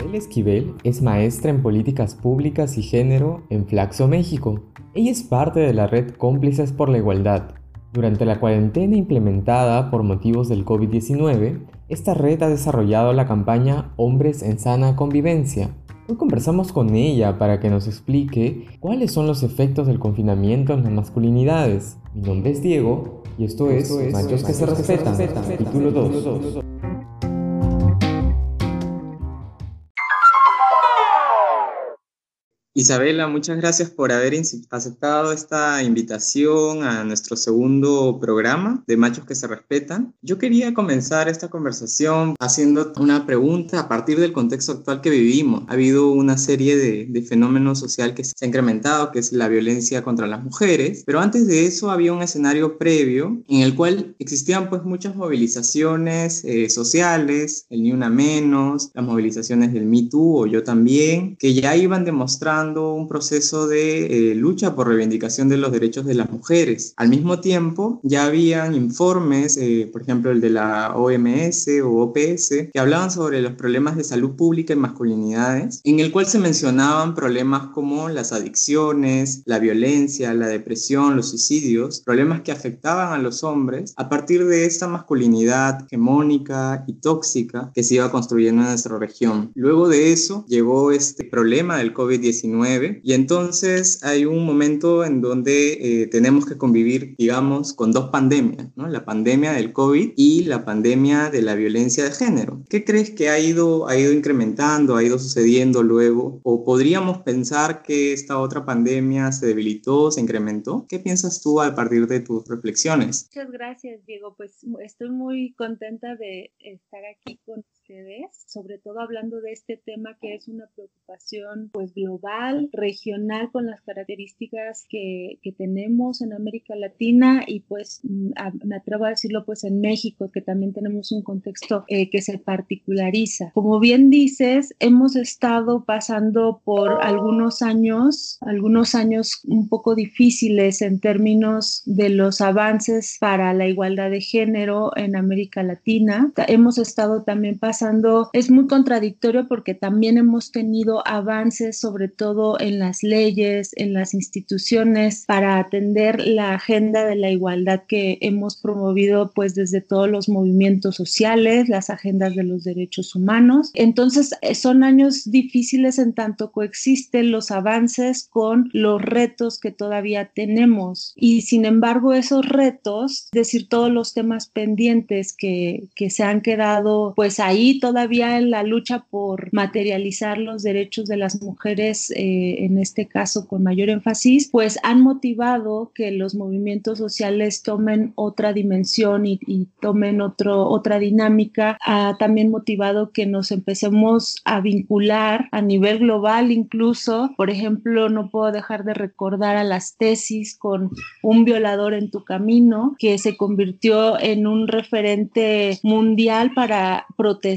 Isabel Esquivel es maestra en políticas públicas y género en Flaxo, México. Ella es parte de la red Cómplices por la Igualdad. Durante la cuarentena implementada por motivos del COVID-19, esta red ha desarrollado la campaña Hombres en Sana Convivencia. Hoy conversamos con ella para que nos explique cuáles son los efectos del confinamiento en las masculinidades. Mi nombre es Diego y esto, es, Machos, que, se, respetan, capítulo 2. Isabela, muchas gracias por haber aceptado esta invitación a nuestro segundo programa de Machos que se respetan. Yo quería comenzar esta conversación haciendo una pregunta a partir del contexto actual que vivimos. Ha habido una serie de, de fenómenos sociales que se ha incrementado, que es la violencia contra las mujeres, pero antes de eso había un escenario previo en el cual existían pues muchas movilizaciones eh, sociales, el Ni Una Menos, las movilizaciones del Me Too o Yo También, que ya iban demostrando un proceso de eh, lucha por reivindicación de los derechos de las mujeres. Al mismo tiempo, ya habían informes, eh, por ejemplo el de la OMS o OPS, que hablaban sobre los problemas de salud pública y masculinidades, en el cual se mencionaban problemas como las adicciones, la violencia, la depresión, los suicidios, problemas que afectaban a los hombres a partir de esta masculinidad hegemónica y tóxica que se iba construyendo en nuestra región. Luego de eso llegó este problema del COVID-19 y entonces hay un momento en donde eh, tenemos que convivir, digamos, con dos pandemias, ¿no? La pandemia del COVID y la pandemia de la violencia de género. ¿Qué crees que ha ido, ha ido incrementando, ha ido sucediendo luego? ¿O podríamos pensar que esta otra pandemia se debilitó, se incrementó? ¿Qué piensas tú a partir de tus reflexiones? Muchas gracias, Diego. Pues estoy muy contenta de estar aquí con sobre todo hablando de este tema que es una preocupación pues global, regional con las características que, que tenemos en América Latina y pues mm, me atrevo a decirlo pues en México que también tenemos un contexto eh, que se particulariza. Como bien dices, hemos estado pasando por algunos años, algunos años un poco difíciles en términos de los avances para la igualdad de género en América Latina. Hemos estado también pasando es muy contradictorio porque también hemos tenido avances, sobre todo en las leyes, en las instituciones, para atender la agenda de la igualdad que hemos promovido pues desde todos los movimientos sociales, las agendas de los derechos humanos. Entonces, eh, son años difíciles en tanto coexisten los avances con los retos que todavía tenemos. Y sin embargo, esos retos, es decir, todos los temas pendientes que, que se han quedado pues ahí todavía en la lucha por materializar los derechos de las mujeres, eh, en este caso con mayor énfasis, pues han motivado que los movimientos sociales tomen otra dimensión y, tomen otro, otra dinámica. Ha también motivado que nos empecemos a vincular a nivel global incluso. Por ejemplo, no puedo dejar de recordar a las tesis con un violador en tu camino, que se convirtió en un referente mundial para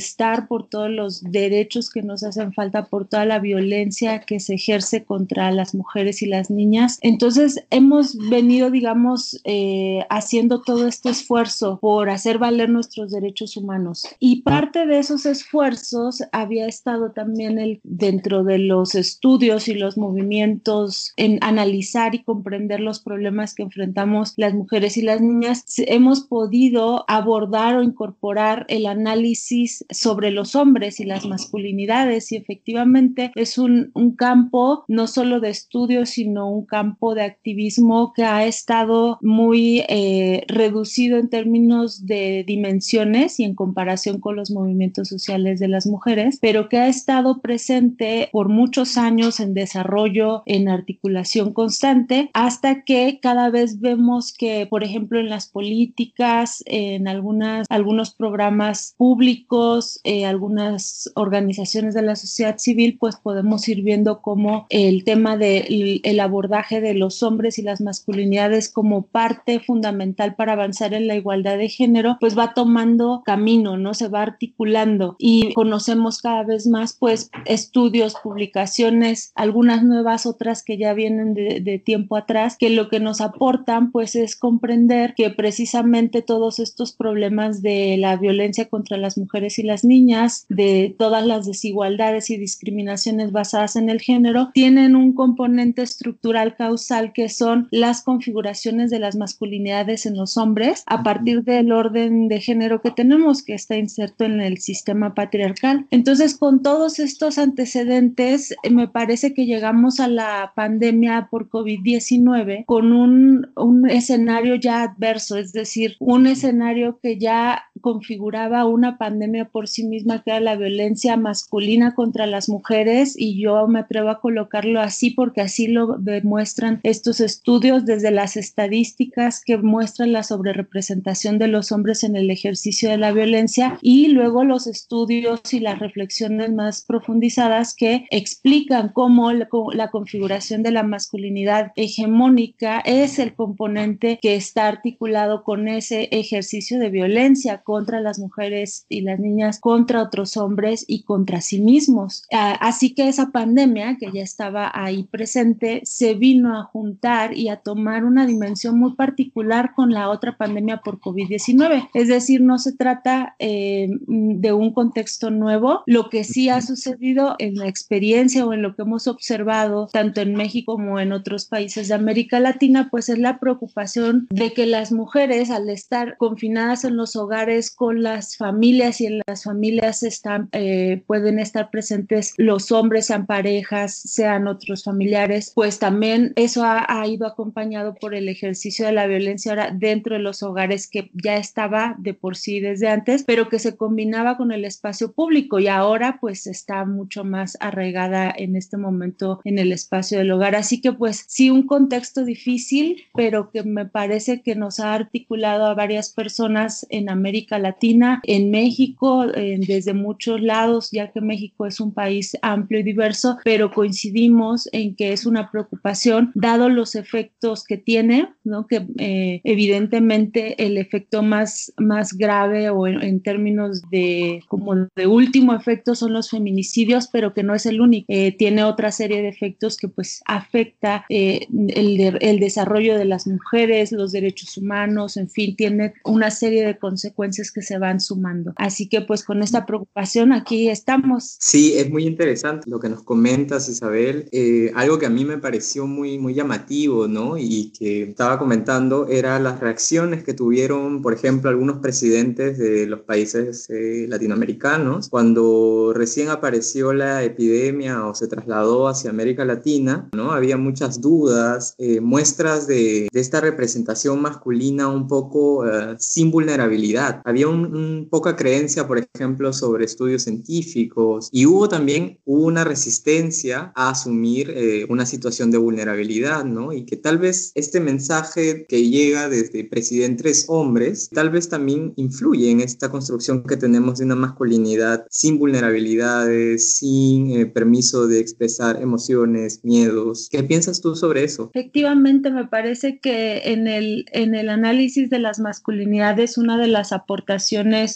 protestar estar por todos los derechos que nos hacen falta, por toda la violencia que se ejerce contra las mujeres y las niñas. Entonces, hemos venido, digamos, eh, haciendo todo este esfuerzo por hacer valer nuestros derechos humanos. Y parte de esos esfuerzos había estado también el, dentro de los estudios y los movimientos en analizar y comprender los problemas que enfrentamos las mujeres y las niñas. Hemos podido abordar o incorporar el análisis sobre los hombres y las masculinidades y efectivamente es un, campo no solo de estudio, sino un campo de activismo que ha estado muy eh, reducido en términos de dimensiones y en comparación con los movimientos sociales de las mujeres, pero que ha estado presente por muchos años en desarrollo, en articulación constante, hasta que cada vez vemos que, por ejemplo, en las políticas, en algunas, algunos programas públicos, eh, algunas organizaciones de la sociedad civil, pues podemos ir viendo cómo el tema del el abordaje de los hombres y las masculinidades como parte fundamental para avanzar en la igualdad de género, pues va tomando camino, ¿no? Se va articulando y conocemos cada vez más, pues, estudios, publicaciones, algunas nuevas, otras que ya vienen de, de tiempo atrás, que lo que nos aportan, pues, es comprender que precisamente todos estos problemas de la violencia contra las mujeres y las niñas, de todas las desigualdades y discriminaciones basadas en el género, tienen un componente estructural causal que son las configuraciones de las masculinidades en los hombres a partir del orden de género que tenemos que está inserto en el sistema patriarcal. Entonces, con todos estos antecedentes, me parece que llegamos a la pandemia por COVID-19 con un, un escenario ya adverso, es decir, un escenario que ya configuraba una pandemia por sí misma, que era la violencia masculina contra las mujeres, y yo me atrevo a colocarlo así porque así lo demuestran estos estudios desde las estadísticas que muestran la sobrerepresentación de los hombres en el ejercicio de la violencia y luego los estudios y las reflexiones más profundizadas que explican cómo la, configuración de la masculinidad hegemónica es el componente que está articulado con ese ejercicio de violencia contra las mujeres y las niñas, contra otros hombres y contra sí mismos. Ah, así que esa pandemia que ya estaba ahí presente se vino a juntar y a tomar una dimensión muy particular con la otra pandemia por COVID-19. Es decir, no se trata eh, de un contexto nuevo. Lo que sí ha sucedido en la experiencia o en lo que hemos observado tanto en México como en otros países de América Latina, pues es la preocupación de que las mujeres al estar confinadas en los hogares con las familias y en las familias están, eh, pueden estar presentes los hombres, sean parejas, sean otros familiares, pues también eso ha, ha ido acompañado por el ejercicio de la violencia ahora dentro de los hogares que ya estaba de por sí desde antes, pero que se combinaba con el espacio público y ahora pues está mucho más arraigada en este momento en el espacio del hogar. Así que pues sí, un contexto difícil, pero que me parece que nos ha articulado a varias personas en América Latina, en México, desde muchos lados, ya que México es un país amplio y diverso, pero coincidimos en que es una preocupación, dado los efectos que tiene, que eh, evidentemente el efecto más, más grave o en, términos de como de último efecto son los feminicidios, pero que no es el único. Eh, tiene otra serie de efectos que pues afecta eh, el desarrollo de las mujeres, los derechos humanos, en fin, tiene una serie de consecuencias que se van sumando. Así que pues con esta preocupación aquí estamos. Sí, es muy interesante lo que nos comentas, Isabel. Eh, algo que a mí me pareció muy, muy llamativo, ¿no? Y que estaba comentando era las reacciones que tuvieron, por ejemplo, algunos presidentes de los países eh, latinoamericanos cuando recién apareció la epidemia o se trasladó hacia América Latina, ¿no? Había muchas dudas, eh, muestras de, de, esta representación masculina un poco sin vulnerabilidad. Había un, poca creencia, por ejemplo, sobre estudios científicos y hubo también una resistencia a asumir eh, una situación de vulnerabilidad, ¿no? Y que tal vez este mensaje que llega desde presidentes hombres, tal vez también influye en esta construcción que tenemos de una masculinidad sin vulnerabilidades, sin eh, permiso de expresar emociones, miedos. ¿Qué piensas tú sobre eso? Efectivamente, me parece que en el, en el análisis de las masculinidades, una de las aportaciones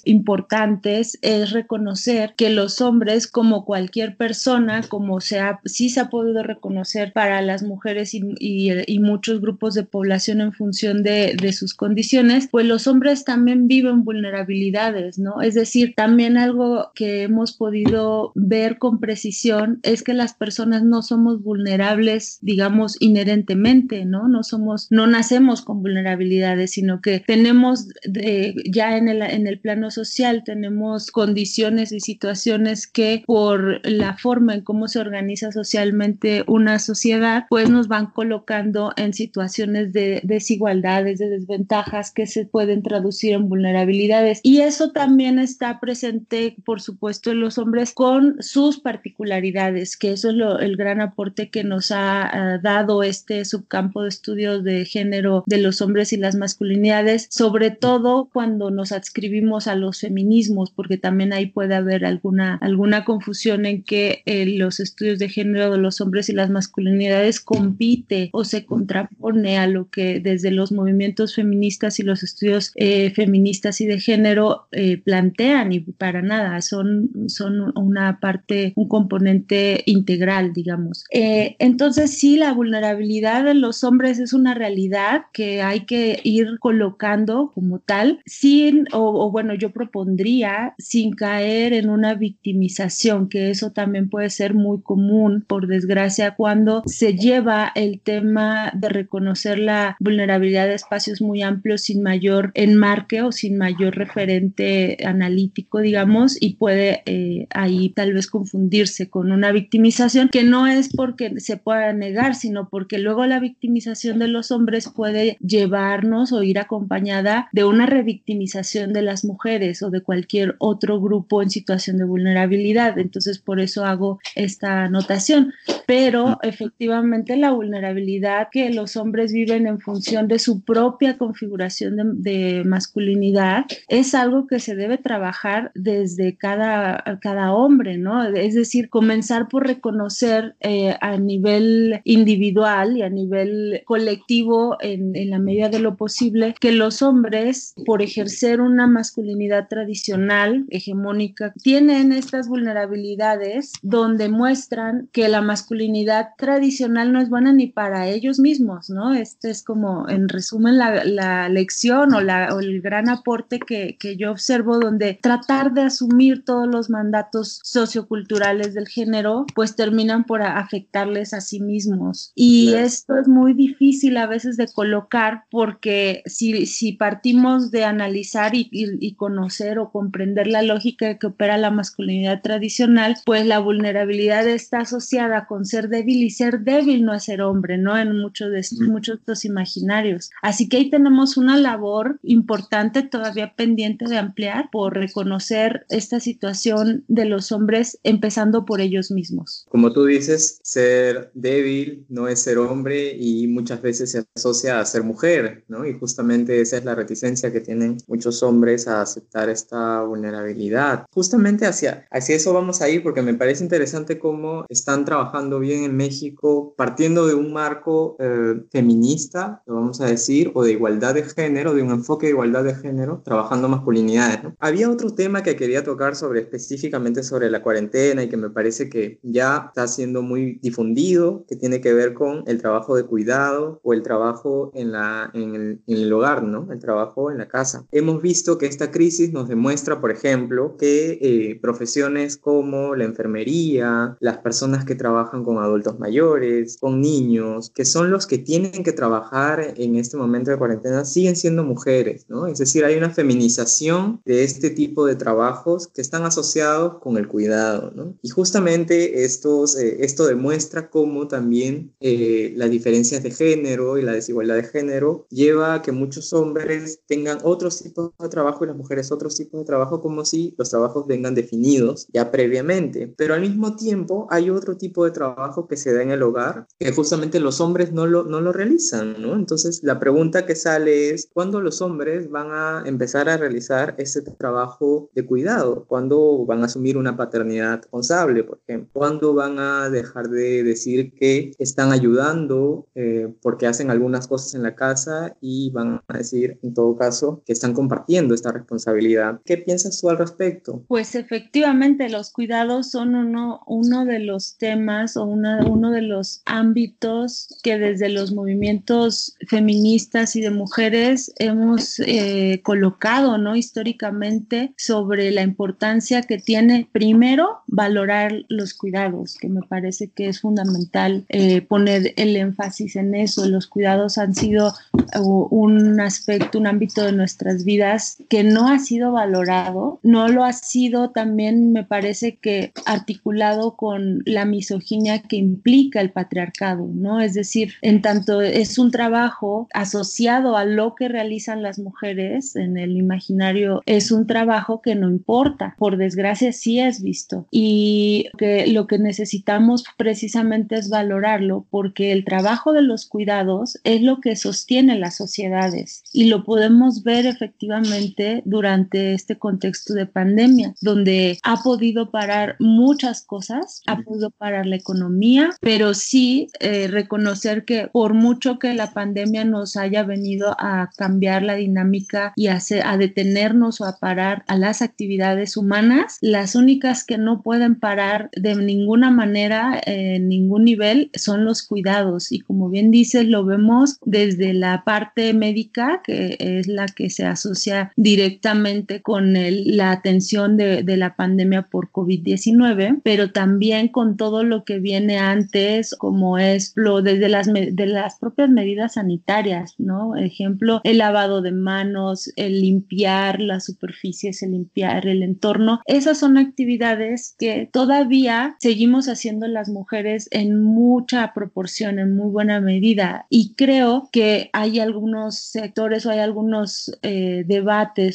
importantes es reconocer que los hombres, como cualquier persona, como sea, sí se ha podido reconocer para las mujeres y, y, muchos grupos de población en función de, de, sus condiciones, pues los hombres también viven vulnerabilidades, ¿no? Es decir, también algo que hemos podido ver con precisión es que las personas no somos vulnerables, digamos, inherentemente, ¿no? No somos, no nacemos con vulnerabilidades, sino que tenemos de, ya en el, en el plano social tenemos condiciones y situaciones que por la forma en cómo se organiza socialmente una sociedad, pues nos van colocando en situaciones de desigualdades, de desventajas que se pueden traducir en vulnerabilidades. Y eso también está presente, por supuesto, en los hombres con sus particularidades, que eso es lo, el gran aporte que nos ha uh, dado este subcampo de estudios de género de los hombres y las masculinidades, sobre todo cuando nos adscribimos a los feminismos, porque también ahí puede haber alguna, alguna confusión en que eh, los estudios de género de los hombres y las masculinidades compite o se contrapone a lo que desde los movimientos feministas y los estudios eh, feministas y de género eh, plantean y para nada, son, son una parte, un componente integral, digamos. entonces sí, la vulnerabilidad de los hombres es una realidad que hay que ir colocando como tal, sin, o, bueno, yo propondría, sin caer en una victimización, que eso también puede ser muy común, por desgracia, cuando se lleva el tema de reconocer la vulnerabilidad de espacios muy amplios sin mayor enmarque o sin mayor referente analítico, digamos, y puede eh, ahí tal vez confundirse con una victimización que no es porque se pueda negar, sino porque luego la victimización de los hombres puede llevarnos o ir acompañada de una revictimización de las mujeres o de cualquier otro grupo en situación de vulnerabilidad. Entonces, por eso hago esta anotación. Pero efectivamente la vulnerabilidad que los hombres viven en función de su propia configuración de, masculinidad es algo que se debe trabajar desde cada, cada hombre, ¿no? Es decir, comenzar por reconocer eh, a nivel individual y a nivel colectivo en, en la medida de lo posible que los hombres, por ejercer una masculinidad tradicional, hegemónica, tienen estas vulnerabilidades donde muestran que la masculinidad tradicional no es buena ni para ellos mismos, ¿no? Este es como, en resumen, la, la lección o, la, o, el gran aporte que, que yo observo donde tratar de asumir todos los mandatos socioculturales del género, pues terminan por afectarles a sí mismos. Y esto es muy difícil a veces de colocar porque si, si partimos de analizar y, y, conocer o comprender la lógica que opera la masculinidad tradicional, pues la vulnerabilidad está asociada con ser débil y ser débil no es ser hombre, ¿no? En muchos de estos, muchos de estos imaginarios. Así que ahí tenemos una labor importante todavía pendiente de ampliar por reconocer esta situación de los hombres empezando por ellos mismos. Como tú dices, ser débil no es ser hombre y muchas veces se asocia a ser mujer, ¿no? Y justamente esa es la reticencia que tienen muchos hombres a aceptar esta vulnerabilidad. Justamente hacia, hacia eso vamos a ir porque me parece interesante cómo están trabajando bien en México partiendo de un marco eh, feminista, lo vamos a decir, o de igualdad de género, de un enfoque de igualdad de género, trabajando masculinidades. ¿no? Había otro tema que quería tocar sobre específicamente sobre la cuarentena y que me parece que ya está siendo muy difundido, que tiene que ver con el trabajo de cuidado o el trabajo en, la, en, el, en el hogar, ¿no? El trabajo en la casa. Hemos visto que esta crisis nos demuestra, por ejemplo, que eh, profesiones como la enfermería, las personas que trabajan con adultos mayores, con niños, que son los que tienen que trabajar en este momento de cuarentena, siguen siendo mujeres, ¿no? Es decir, hay una feminización de este tipo de trabajos que están asociados con el cuidado, ¿no? Y justamente estos, eh, esto demuestra cómo también eh, las diferencias de género y la desigualdad de género lleva a que muchos hombres tengan otros tipos de trabajo y las mujeres otros tipos de trabajo como si los trabajos vengan definidos ya previamente. Pero al mismo tiempo hay otro tipo de trabajo que se da en el hogar que justamente los hombres no lo, no lo realizan, ¿no? Entonces la pregunta que sale es, ¿cuándo los hombres van a empezar a realizar ese trabajo de cuidado? ¿Cuándo van a asumir una paternidad responsable, por ejemplo? ¿Cuándo van a dejar de decir que están ayudando eh, porque hacen algunas cosas en la casa y van a decir, en todo caso, que están compartiendo esta responsabilidad? ¿Qué piensas tú al respecto? Pues efectivamente, los cuidados son uno, de los temas o uno de los ámbitos que desde los movimientos feministas y de mujeres hemos eh, colocado, ¿no? Históricamente sobre la importancia que tiene primero valorar los cuidados, que me parece que es fundamental eh, poner el énfasis en eso. Los cuidados han sido uh, un aspecto, un ámbito de nuestras vidas que no ha sido valorado, no lo ha sido también, me parece que articulado con la misoginia que implica el patriarcado, ¿no? Es decir, en tanto es un trabajo asociado a lo que realizan las mujeres en el imaginario, es un trabajo que no importa, por desgracia sí es visto y que lo que necesitamos precisamente es valorarlo porque el trabajo de los cuidados es lo que sostiene las sociedades y lo podemos ver efectivamente precisamente durante este contexto de pandemia, donde ha podido parar muchas cosas, ha podido parar la economía, pero sí eh, reconocer que por mucho que la pandemia nos haya venido a cambiar la dinámica y a, a detenernos o a parar a las actividades humanas, las únicas que no pueden parar de ninguna manera, en ningún nivel, son los cuidados. Y como bien dices, lo vemos desde la parte médica, que es la que se asocia directamente con la atención de, la pandemia por COVID-19, pero también con todo lo que viene antes, como es lo desde las, de las propias medidas sanitarias, ¿no? Ejemplo, el lavado de manos, el limpiar las superficies, el limpiar el entorno. Esas son actividades que todavía seguimos haciendo las mujeres en mucha proporción, en muy buena medida. Y creo que hay algunos sectores o hay algunos eh, debates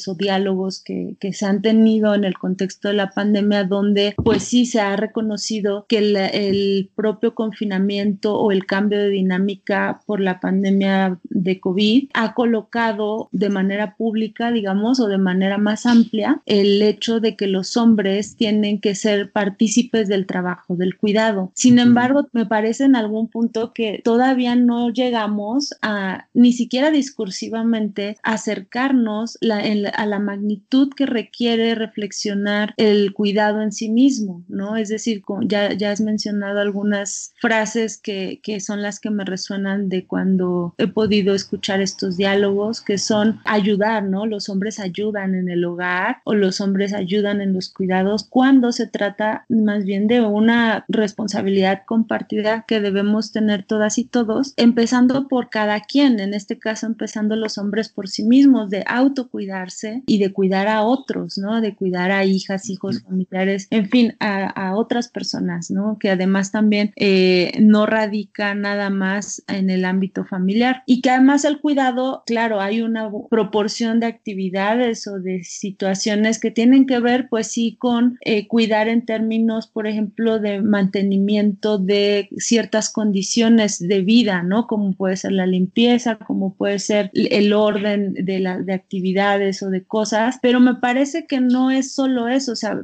o diálogos que, que, se han tenido en el contexto de la pandemia donde pues sí se ha reconocido que el, el propio confinamiento o el cambio de dinámica por la pandemia de COVID ha colocado de manera pública, digamos, o de manera más amplia el hecho de que los hombres tienen que ser partícipes del trabajo, del cuidado. Sin embargo, me parece en algún punto que todavía no llegamos a ni siquiera discursivamente acercarnos a la magnitud que requiere reflexionar el cuidado en sí mismo, ¿no? Es decir, ya, ya has mencionado algunas frases que, que son las que me resuenan de cuando he podido escuchar estos diálogos, que son ayudar, ¿no? Los hombres ayudan en el hogar o los hombres ayudan en los cuidados cuando se trata más bien de una responsabilidad compartida que debemos tener todas y todos, empezando por cada quien, en este caso empezando los hombres por sí mismos, de autocuidarse y de cuidar a otros, ¿no? De cuidar a hijas, hijos, familiares, en fin, a, otras personas, ¿no? Que además también eh, no radica nada más en el ámbito familiar y que además el cuidado, claro, hay una proporción de actividades o de situaciones que tienen que ver, pues sí, con eh, cuidar en términos, por ejemplo, de mantenimiento de ciertas condiciones de vida, ¿no? Como puede ser la limpieza, como puede ser el orden de, la, de actividades o de cosas, pero me parece que no es solo eso, o sea,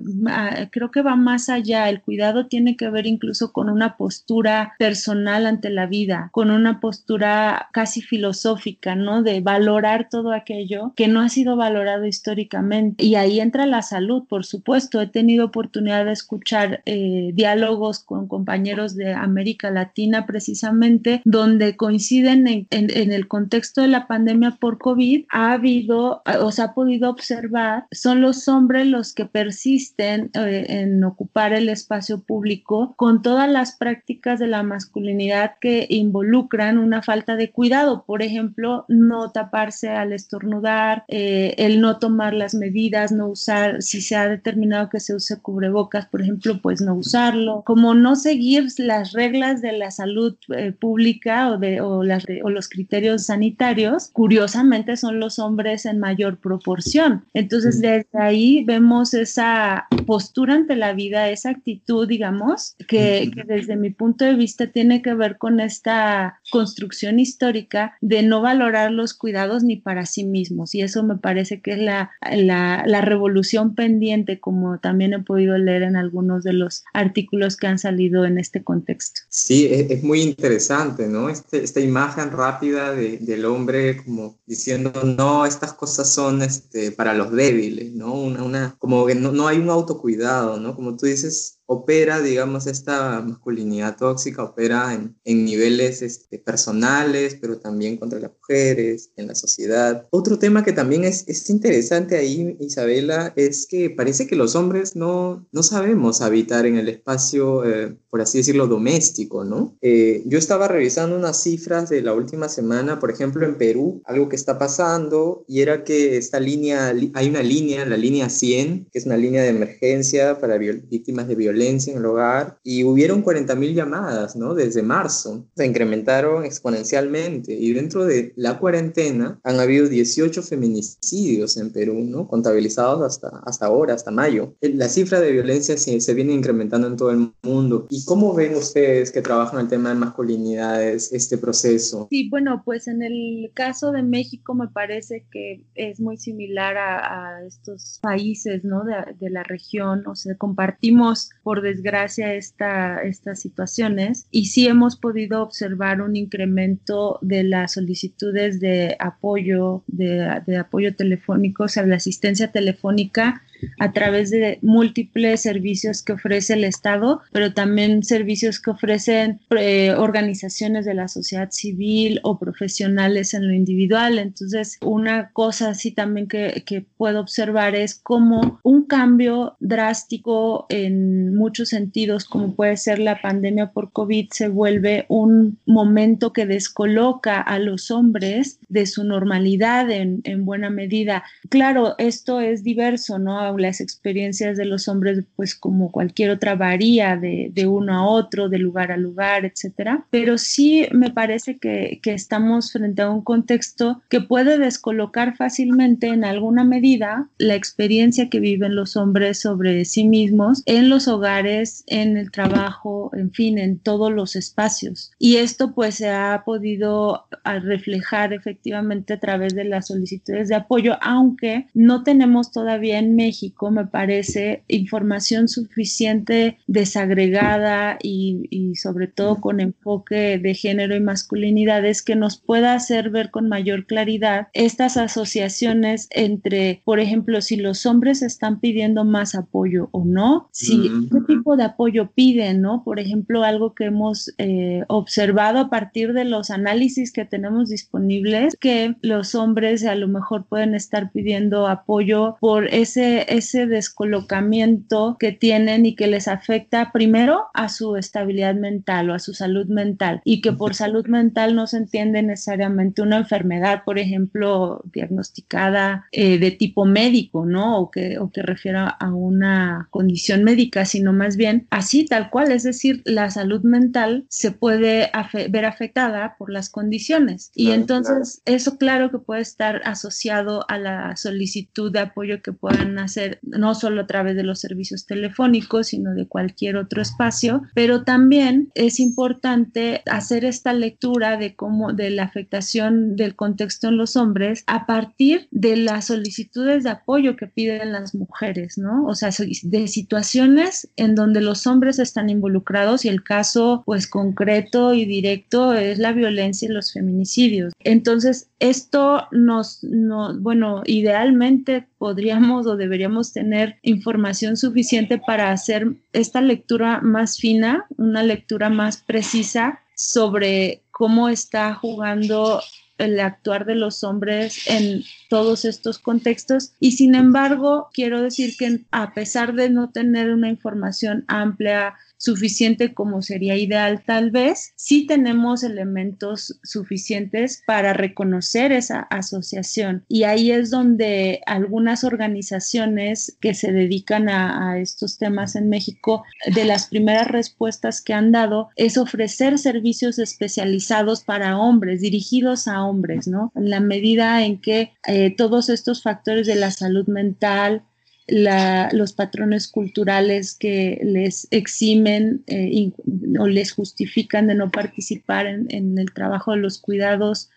creo que va más allá. El cuidado tiene que ver incluso con una postura personal ante la vida, con una postura casi filosófica, ¿no? De valorar todo aquello que no ha sido valorado históricamente. Y ahí entra la salud, por supuesto. He tenido oportunidad de escuchar eh, diálogos con compañeros de América Latina precisamente, donde coinciden en, en, el contexto de la pandemia por COVID, ha habido, o se ha podido observar, son los hombres los que persisten eh, en ocupar el espacio público con todas las prácticas de la masculinidad que involucran una falta de cuidado, por ejemplo, no taparse al estornudar, eh, el no tomar las medidas, no usar, si se ha determinado que se use cubrebocas, por ejemplo, pues no usarlo, como no seguir las reglas de la salud eh, pública o, de, o, las, o los criterios sanitarios, curiosamente son los hombres en mayor proporción. Entonces, desde ahí vemos esa postura ante la vida, esa actitud, digamos, que, que desde mi punto de vista tiene que ver con esta construcción histórica de no valorar los cuidados ni para sí mismos. Y eso me parece que es la, la, revolución pendiente, como también he podido leer en algunos de los artículos que han salido en este contexto. Sí, es, muy interesante, ¿no? Este, esta imagen rápida de, del hombre como diciendo, no, estas cosas son este, para los débiles, ¿no? Una, una como que no, no hay un autocuidado, ¿no? Como tú dices, opera, digamos, esta masculinidad tóxica, opera en, en niveles este, personales, pero también contra las mujeres, en la sociedad. Otro tema que también es, es interesante ahí, Isabela, es que parece que los hombres no, no sabemos habitar en el espacio, eh, por así decirlo, doméstico, ¿no? Eh, yo estaba revisando unas cifras de la última semana, por ejemplo, en Perú, algo que está pasando, y era que esta línea, hay una línea, la línea 100, que es una línea de emergencia para víctimas de violencia violencia en el hogar y hubieron 40.000 llamadas, ¿no? Desde marzo. Se incrementaron exponencialmente y dentro de la cuarentena han habido 18 feminicidios en Perú, ¿no? Contabilizados hasta, hasta ahora, hasta mayo. La cifra de violencia se, se viene incrementando en todo el mundo. ¿Y cómo ven ustedes que trabajan el tema de masculinidades, este proceso? Sí, bueno, pues en el caso de México me parece que es muy similar a, estos países, ¿no? De, de, la región, o sea, compartimos por desgracia esta, estas situaciones. Y sí hemos podido observar un incremento de las solicitudes de apoyo, de, de apoyo telefónico, o sea, de asistencia telefónica a través de múltiples servicios que ofrece el Estado, pero también servicios que ofrecen eh, organizaciones de la sociedad civil o profesionales en lo individual. Entonces, una cosa así también que, que puedo observar es como un cambio drástico en muchos sentidos, como puede ser la pandemia por COVID, se vuelve un momento que descoloca a los hombres de su normalidad en, en buena medida. Claro, esto es diverso, ¿no? Las experiencias de los hombres, pues como cualquier otra, varía de, de uno a otro, de lugar a lugar, etcétera. Pero sí me parece que, que estamos frente a un contexto que puede descolocar fácilmente en alguna medida la experiencia que viven los hombres sobre sí mismos en los hogares, en el trabajo, en fin, en todos los espacios. Y esto pues se ha podido reflejar efectivamente a través de las solicitudes de apoyo, aunque no tenemos todavía en México me parece, información suficiente desagregada y, sobre todo con enfoque de género y masculinidades que nos pueda hacer ver con mayor claridad estas asociaciones entre, por ejemplo, si los hombres están pidiendo más apoyo o no, si qué tipo de apoyo piden, ¿no? Por ejemplo, algo que hemos eh, observado a partir de los análisis que tenemos disponibles, que los hombres a lo mejor pueden estar pidiendo apoyo por ese ese descolocamiento que tienen y que les afecta primero a su estabilidad mental o a su salud mental y que por salud mental no se entiende necesariamente una enfermedad, por ejemplo, diagnosticada eh, de tipo médico, ¿no? O que, o que refiera a una condición médica, sino más bien así tal cual, es decir, la salud mental se puede ver afectada por las condiciones. Y entonces eso claro que puede estar asociado a la solicitud de apoyo que puedan hacer no solo a través de los servicios telefónicos, sino de cualquier otro espacio, pero también es importante hacer esta lectura de cómo de la afectación del contexto en los hombres a partir de las solicitudes de apoyo que piden las mujeres, ¿no? O sea, de situaciones en donde los hombres están involucrados y el caso pues concreto y directo es la violencia y los feminicidios. Entonces, esto nos, no, bueno, idealmente podríamos o deberíamos tener información suficiente para hacer esta lectura más fina, una lectura más precisa sobre cómo está jugando el actuar de los hombres en todos estos contextos. Y sin embargo quiero decir que a pesar de no tener una información amplia suficiente como sería ideal tal vez, sí tenemos elementos suficientes para reconocer esa asociación. Y ahí es donde algunas organizaciones que se dedican a, estos temas en México, de las primeras respuestas que han dado es ofrecer servicios especializados para hombres, dirigidos a hombres, ¿no? En la medida en que eh, todos estos factores de la salud mental, los patrones culturales que les eximen eh, o les justifican de no participar en, el trabajo de los cuidados,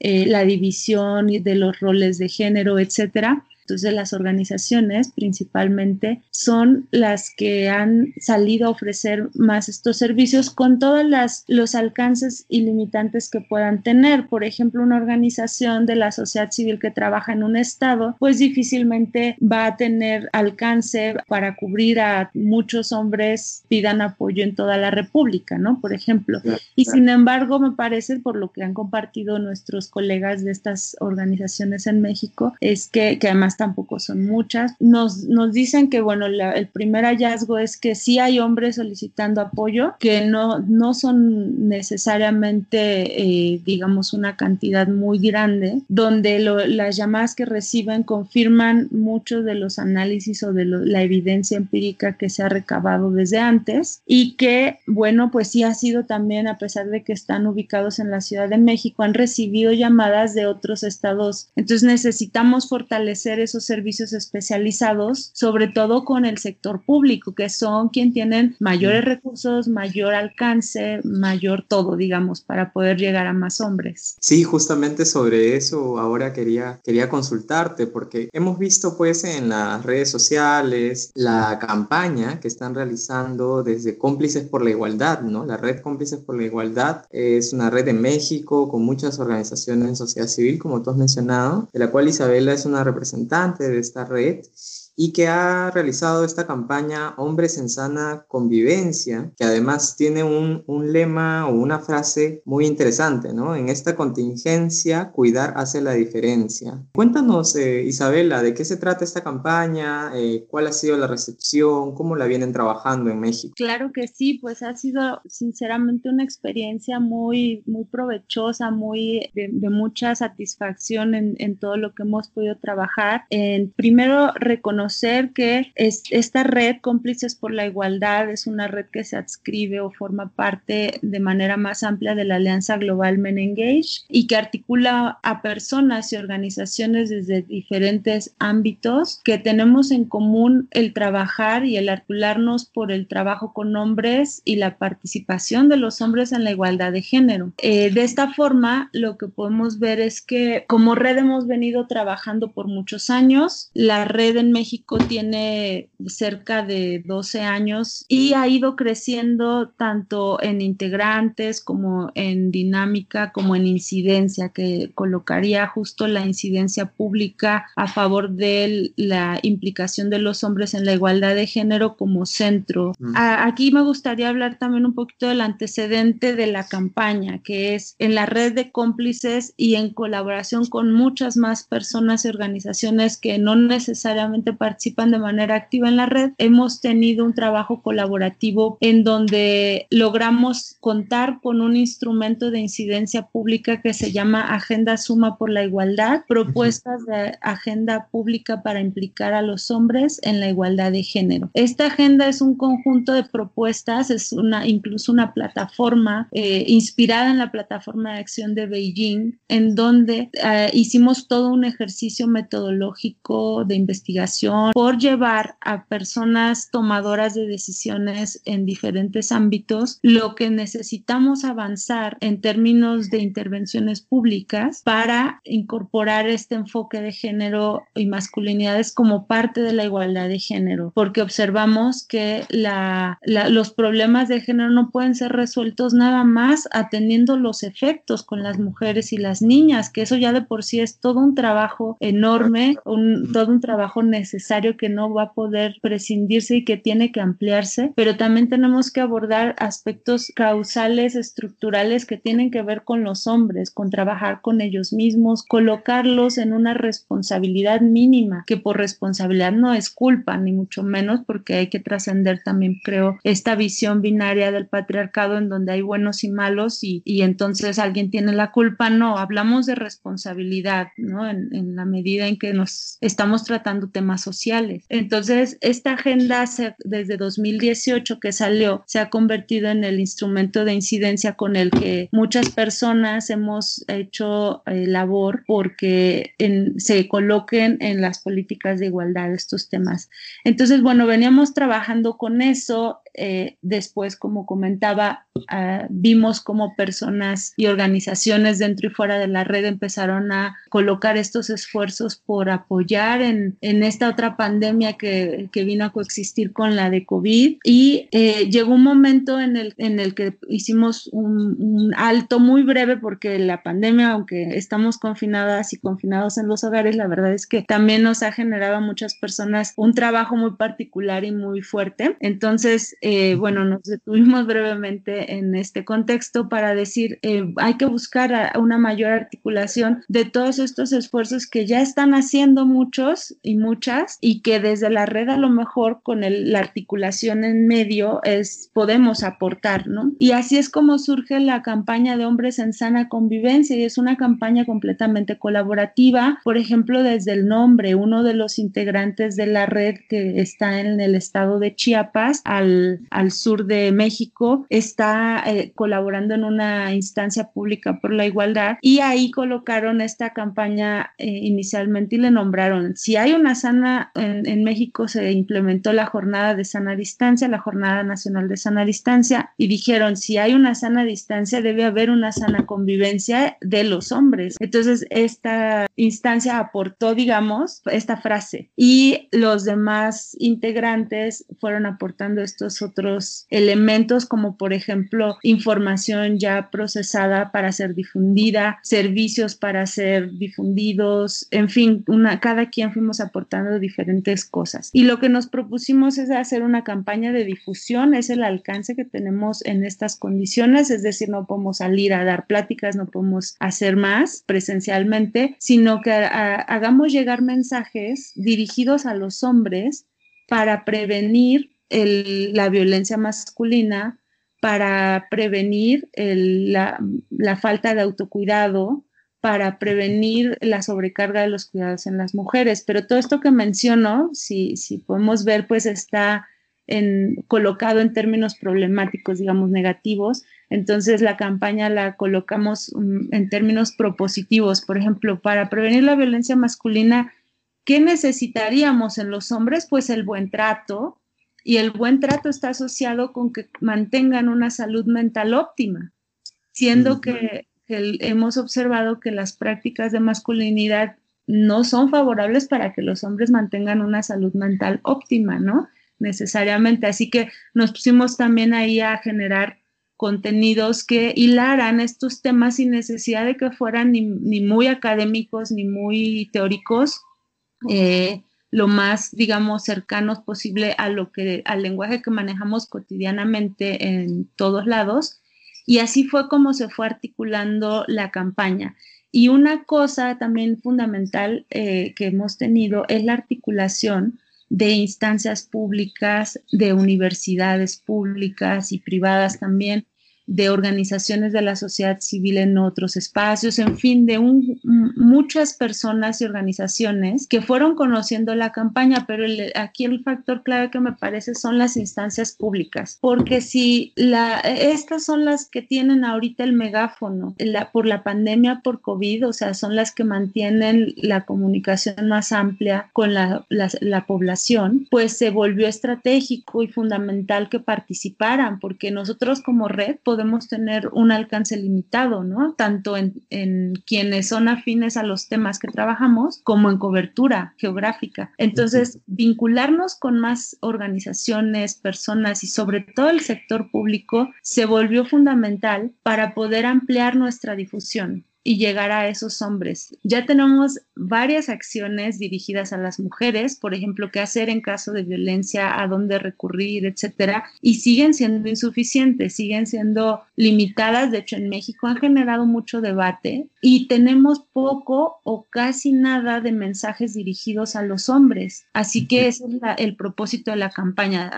eh, la división de los roles de género, etcétera. Entonces las organizaciones principalmente son las que han salido a ofrecer más estos servicios con todos los alcances ilimitantes que puedan tener. Por ejemplo, una organización de la sociedad civil que trabaja en un estado, pues difícilmente va a tener alcance para cubrir a muchos hombres pidan apoyo en toda la República, ¿no? Por ejemplo. Y sin embargo, me parece, por lo que han compartido nuestros colegas de estas organizaciones en México, es que, que además tampoco son muchas. Nos, nos dicen que, bueno, el primer hallazgo es que sí hay hombres solicitando apoyo, que no, no son necesariamente, eh, digamos, una cantidad muy grande, donde las llamadas que reciben confirman muchos de los análisis o de la evidencia empírica que se ha recabado desde antes y que, bueno, pues sí ha sido también, a pesar de que están ubicados en la Ciudad de México, han recibido llamadas de otros estados. Entonces necesitamos fortalecer esos servicios especializados, sobre todo con el sector público, que son quien tienen mayores recursos, mayor alcance, mayor todo, digamos, para poder llegar a más hombres. Sí, justamente sobre eso ahora quería, quería consultarte, porque hemos visto pues en las redes sociales la campaña que están realizando desde Cómplices por la Igualdad, ¿no? La red Cómplices por la Igualdad es una red de México con muchas organizaciones de sociedad civil, como tú has mencionado, de la cual Isabela es una representante de esta red y que ha realizado esta campaña Hombres en Sana Convivencia, que además tiene un, un, lema o una frase muy interesante, ¿no? En esta contingencia, cuidar hace la diferencia. Cuéntanos, eh, Isabela, de qué se trata esta campaña, eh, cuál ha sido la recepción, cómo la vienen trabajando en México. Claro que sí, pues ha sido sinceramente una experiencia muy, muy provechosa, muy de, de mucha satisfacción en, en, todo lo que hemos podido trabajar. En, primero, reconocer que es, esta red Cómplices por la Igualdad es una red que se adscribe o forma parte de manera más amplia de la Alianza Global Men Engage y que articula a personas y organizaciones desde diferentes ámbitos que tenemos en común el trabajar y el articularnos por el trabajo con hombres y la participación de los hombres en la igualdad de género. Eh, de esta forma, lo que podemos ver es que como red hemos venido trabajando por muchos años. La red en México tiene cerca de 12 años y ha ido creciendo tanto en integrantes como en dinámica, como en incidencia, que colocaría justo la incidencia pública a favor de la implicación de los hombres en la igualdad de género como centro. Mm. Aquí me gustaría hablar también un poquito del antecedente de la campaña, que es en la red de cómplices y en colaboración con muchas más personas y organizaciones que no necesariamente participan de manera activa en la red, hemos tenido un trabajo colaborativo en donde logramos contar con un instrumento de incidencia pública que se llama Agenda Suma por la Igualdad, propuestas de agenda pública para implicar a los hombres en la igualdad de género. Esta agenda es un conjunto de propuestas, es una incluso una plataforma eh, inspirada en la plataforma de acción de Beijing, en donde eh, hicimos todo un ejercicio metodológico de investigación por llevar a personas tomadoras de decisiones en diferentes ámbitos lo que necesitamos avanzar en términos de intervenciones públicas para incorporar este enfoque de género y masculinidades como parte de la igualdad de género, porque observamos que los problemas de género no pueden ser resueltos nada más atendiendo los efectos con las mujeres y las niñas, que eso ya de por sí es todo un trabajo enorme, todo un trabajo necesario que no va a poder prescindirse y que tiene que ampliarse, pero también tenemos que abordar aspectos causales, estructurales que tienen que ver con los hombres, con trabajar con ellos mismos, colocarlos en una responsabilidad mínima, que por responsabilidad no es culpa, ni mucho menos, porque hay que trascender también, creo, esta visión binaria del patriarcado en donde hay buenos y malos y, y entonces alguien tiene la culpa. No, hablamos de responsabilidad, ¿no? En, en la medida en que nos estamos tratando temas entonces, esta agenda desde 2018 que salió se ha convertido en el instrumento de incidencia con el que muchas personas hemos hecho eh, labor porque se coloquen en las políticas de igualdad estos temas. Entonces, bueno, veníamos trabajando con eso. Eh, después, como comentaba, ah, vimos cómo personas y organizaciones dentro y fuera de la red empezaron a colocar estos esfuerzos por apoyar en, en esta otra pandemia que, que, vino a coexistir con la de COVID y eh, llegó un momento en el, en el que hicimos un, un, alto muy breve porque la pandemia, aunque estamos confinadas y confinados en los hogares, la verdad es que también nos ha generado a muchas personas un trabajo muy particular y muy fuerte. Entonces eh, bueno, nos detuvimos brevemente en este contexto para decir, eh, hay que buscar una mayor articulación de todos estos esfuerzos que ya están haciendo muchos y muchas y que desde la red a lo mejor con la articulación en medio es, podemos aportar, ¿no? Y así es como surge la campaña de hombres en sana convivencia y es una campaña completamente colaborativa, por ejemplo, desde el nombre, uno de los integrantes de la red que está en el estado de Chiapas, al, al sur de México, está eh, colaborando en una instancia pública por la igualdad y ahí colocaron esta campaña eh, inicialmente y le nombraron, si hay una sana, en, en México se implementó la jornada de sana distancia, la jornada nacional de sana distancia y dijeron, si hay una sana distancia, debe haber una sana convivencia de los hombres. Entonces, esta instancia aportó, digamos, esta frase y los demás integrantes fueron aportando estos otros elementos como por ejemplo información ya procesada para ser difundida, servicios para ser difundidos, en fin, una, cada quien fuimos aportando diferentes cosas. Y lo que nos propusimos es hacer una campaña de difusión, es el alcance que tenemos en estas condiciones, es decir, no podemos salir a dar pláticas, no podemos hacer más presencialmente, sino que hagamos llegar mensajes dirigidos a los hombres para prevenir la violencia masculina, para prevenir la, falta de autocuidado, para prevenir la sobrecarga de los cuidados en las mujeres. Pero todo esto que menciono, si, si podemos ver, pues está colocado en términos problemáticos, digamos, negativos. Entonces la campaña la colocamos mm, en términos propositivos. Por ejemplo, para prevenir la violencia masculina, ¿qué necesitaríamos en los hombres? Pues el buen trato. Y el buen trato está asociado con que mantengan una salud mental óptima, siendo que, que hemos observado que las prácticas de masculinidad no son favorables para que los hombres mantengan una salud mental óptima, ¿no? necesariamente. Así que nos pusimos también ahí a generar contenidos que hilaran estos temas sin necesidad de que fueran ni, muy académicos ni muy teóricos, eh, lo más, digamos, cercanos posible a lo que, al lenguaje que manejamos cotidianamente en todos lados. Y así fue como se fue articulando la campaña. Y una cosa también fundamental eh, que hemos tenido es la articulación de instancias públicas, de universidades públicas y privadas también, de organizaciones de la sociedad civil en otros espacios, en fin, de muchas personas y organizaciones que fueron conociendo la campaña, pero aquí el factor clave que me parece son las instancias públicas, porque si la, estas son las que tienen ahorita el megáfono la, por la pandemia por COVID, o sea, son las que mantienen la comunicación más amplia con la, la población, pues se volvió estratégico y fundamental que participaran, porque nosotros como red podemos podemos tener un alcance limitado, ¿no? Tanto en, en, quienes son afines a los temas que trabajamos como en cobertura geográfica. Entonces, vincularnos con más organizaciones, personas y sobre todo el sector público se volvió fundamental para poder ampliar nuestra difusión y llegar a esos hombres. Ya tenemos varias acciones dirigidas a las mujeres, por ejemplo, qué hacer en caso de violencia, a dónde recurrir, etcétera, y siguen siendo insuficientes, siguen siendo limitadas. De hecho, en México han generado mucho debate y tenemos poco o casi nada de mensajes dirigidos a los hombres. Así que ese es el propósito de la campaña,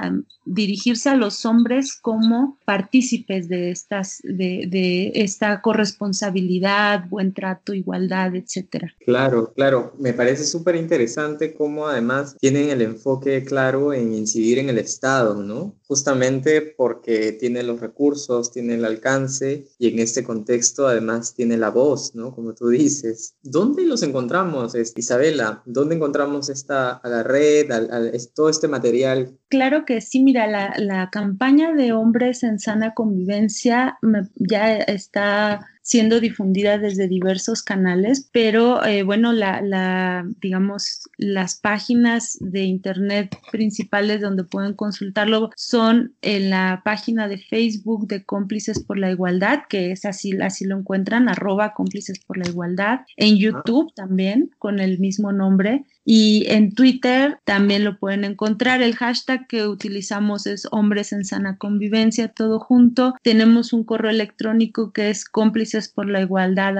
dirigirse a los hombres como partícipes de estas, de, esta corresponsabilidad, buen trato, igualdad, etcétera. Claro, Claro, me parece súper interesante cómo además tienen el enfoque claro en incidir en el Estado, ¿no? Justamente porque tiene los recursos, tiene el alcance y en este contexto además tiene la voz, ¿no? Como tú dices. ¿Dónde los encontramos, Isabela? ¿Dónde encontramos esta, a la red, todo este material? Claro que sí, mira, la, la campaña de hombres en sana convivencia ya está siendo difundida desde diversos canales, pero eh, bueno, la, la, digamos, las páginas de internet principales donde pueden consultarlo son en la página de Facebook de Cómplices por la Igualdad, que es así, así lo encuentran, arroba cómplices por la igualdad, en YouTube también con el mismo nombre Y en Twitter también lo pueden encontrar. El hashtag que utilizamos es hombres en sana convivencia, todo junto. Tenemos un correo electrónico que es cómplices por la igualdad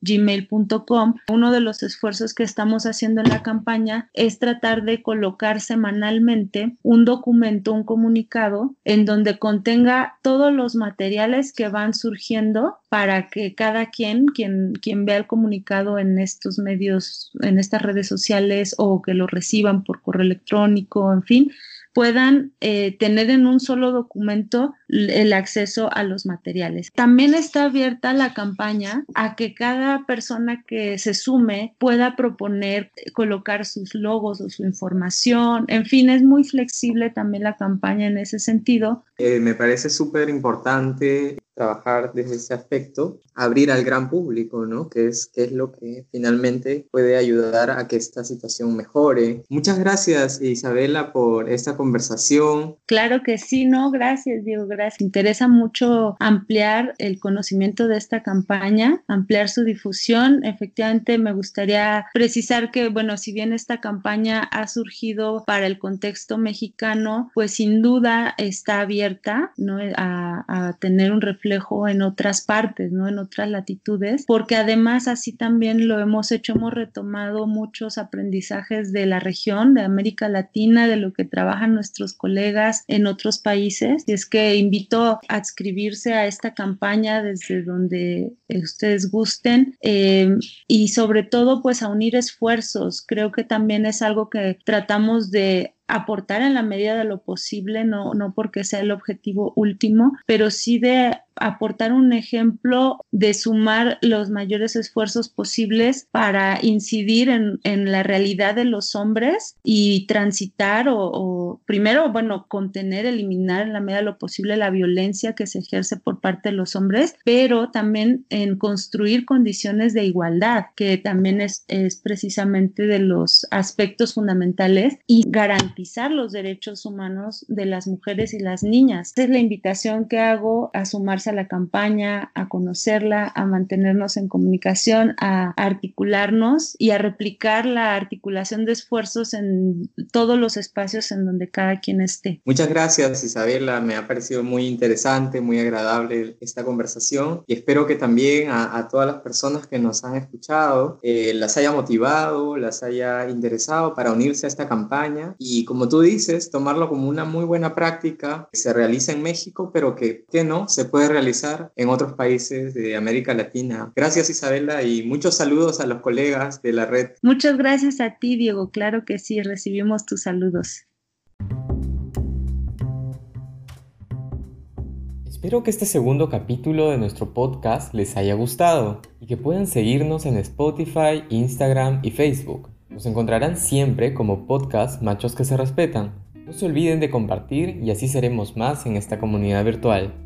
gmail.com. Uno de los esfuerzos que estamos haciendo en la campaña es tratar de colocar semanalmente un documento, un comunicado en donde contenga todos los materiales que van surgiendo para que cada quien, quien, quien vea el comunicado en estos medios, en estas redes sociales o que lo reciban por correo electrónico, en fin, puedan eh, tener en un solo documento el acceso a los materiales. También está abierta la campaña a que cada persona que se sume pueda proponer colocar sus logos o su información. En fin, es muy flexible también la campaña en ese sentido. Eh, me parece súper importante trabajar desde ese aspecto, abrir al gran público, ¿no? Que es, que es lo que finalmente puede ayudar a que esta situación mejore. Muchas gracias, Isabela, por esta conversación. Claro que sí, no, gracias, Diego, gracias. Interesa mucho ampliar el conocimiento de esta campaña, ampliar su difusión. Efectivamente, me gustaría precisar que, bueno, si bien esta campaña ha surgido para el contexto mexicano, pues sin duda está abierta, ¿no? A, a tener un reflejo en otras partes, ¿no? En otras latitudes, porque además así también lo hemos hecho, hemos retomado muchos aprendizajes de la región, de América Latina, de lo que trabajan nuestros colegas en otros países. Y es que invito a adscribirse a esta campaña desde donde ustedes gusten eh, y sobre todo pues a unir esfuerzos. Creo que también es algo que tratamos de aportar en la medida de lo posible, no, no porque sea el objetivo último, pero sí de aportar un ejemplo de sumar los mayores esfuerzos posibles para incidir en, en la realidad de los hombres y transitar o, o, primero, bueno, contener, eliminar en la medida de lo posible la violencia que se ejerce por parte de los hombres, pero también en construir condiciones de igualdad, que también es, es precisamente de los aspectos fundamentales y garantizar los derechos humanos de las mujeres y las niñas. Es la invitación que hago a sumarse a la campaña, a conocerla, a mantenernos en comunicación, a articularnos y a replicar la articulación de esfuerzos en todos los espacios en donde cada quien esté. Muchas gracias Isabela, me ha parecido muy interesante, muy agradable esta conversación y espero que también a, todas las personas que nos han escuchado eh, las haya motivado, las haya interesado para unirse a esta campaña y como tú dices, tomarlo como una muy buena práctica que se realiza en México, pero que, que no, se puede realizar en otros países de América Latina. Gracias Isabela y muchos saludos a los colegas de la red. Muchas gracias a ti, Diego. Claro que sí, recibimos tus saludos. Espero que este segundo capítulo de nuestro podcast les haya gustado y que puedan seguirnos en Spotify, Instagram y Facebook. Nos encontrarán siempre como podcast Machos que se respetan. No se olviden de compartir y así seremos más en esta comunidad virtual.